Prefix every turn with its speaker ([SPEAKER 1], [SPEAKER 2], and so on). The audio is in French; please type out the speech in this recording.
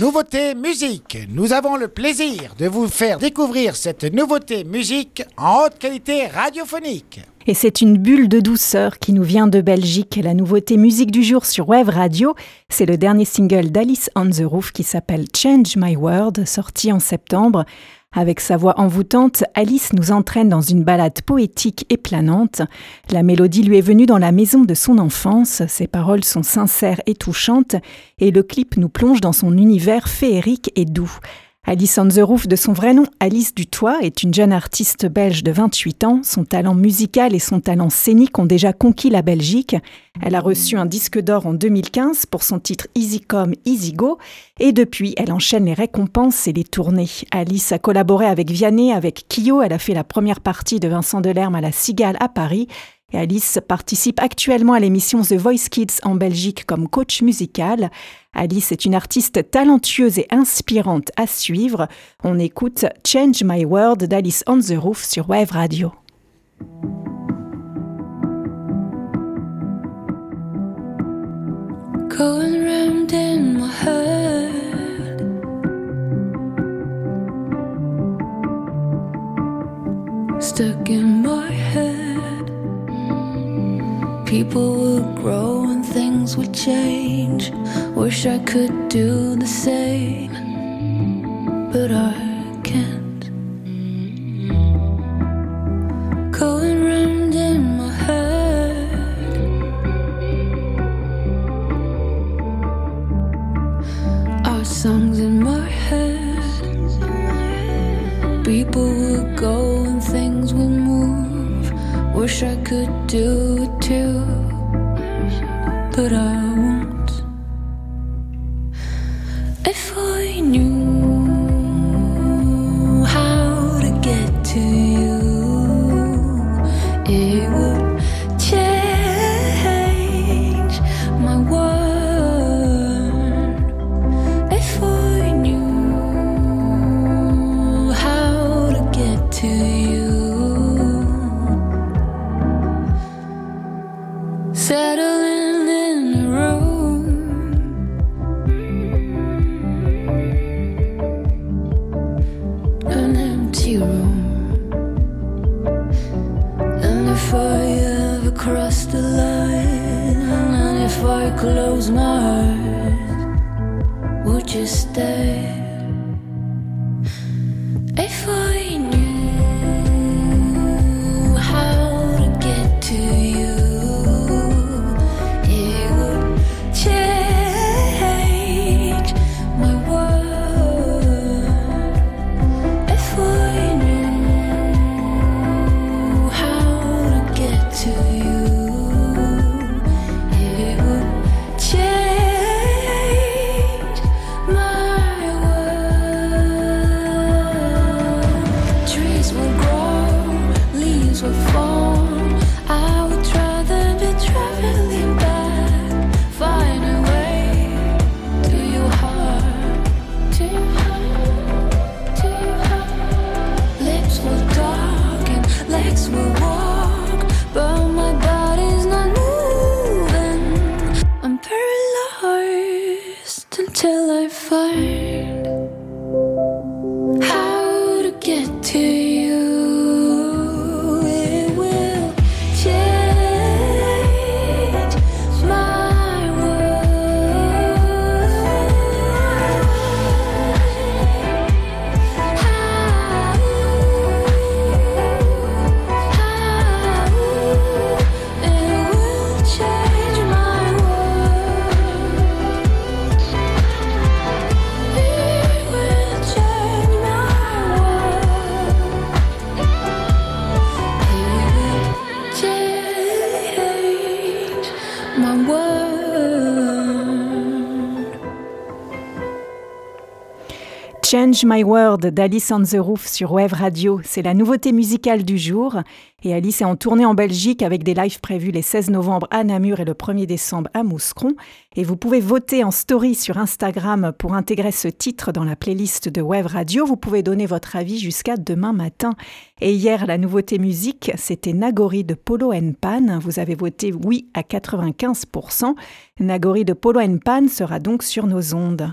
[SPEAKER 1] Nouveauté musique. Nous avons le plaisir de vous faire découvrir cette nouveauté musique en haute qualité radiophonique.
[SPEAKER 2] Et c'est une bulle de douceur qui nous vient de Belgique. La nouveauté musique du jour sur Wave Radio, c'est le dernier single d'Alice on the Roof qui s'appelle Change My World, sorti en septembre. Avec sa voix envoûtante, Alice nous entraîne dans une balade poétique et planante. La mélodie lui est venue dans la maison de son enfance, ses paroles sont sincères et touchantes, et le clip nous plonge dans son univers féerique et doux. Alice on the Roof, de son vrai nom Alice Dutoit, est une jeune artiste belge de 28 ans. Son talent musical et son talent scénique ont déjà conquis la Belgique. Elle a reçu un disque d'or en 2015 pour son titre Easy Come, Easy Go. Et depuis, elle enchaîne les récompenses et les tournées. Alice a collaboré avec Vianney, avec Kyo. Elle a fait la première partie de Vincent Delerme à la Cigale à Paris. Alice participe actuellement à l'émission The Voice Kids en Belgique comme coach musical. Alice est une artiste talentueuse et inspirante à suivre. On écoute Change My World d'Alice on the Roof sur Wave Radio.
[SPEAKER 3] People would grow and things would change. Wish I could do the same, but I can't. Going round in my head. Our songs in my head. People Wish I could do it too, but I won't. If I knew empty room. And if I ever cross the line, and if I close my eyes, would you stay? If I knew
[SPEAKER 2] Change My World d'Alice on the Roof sur Wave Radio. C'est la nouveauté musicale du jour. Et Alice est en tournée en Belgique avec des lives prévus les 16 novembre à Namur et le 1er décembre à Mouscron. Et vous pouvez voter en story sur Instagram pour intégrer ce titre dans la playlist de Wave Radio. Vous pouvez donner votre avis jusqu'à demain matin. Et hier, la nouveauté musique, c'était Nagori de Polo Pan. Vous avez voté oui à 95%. Nagori de Polo Pan sera donc sur nos ondes.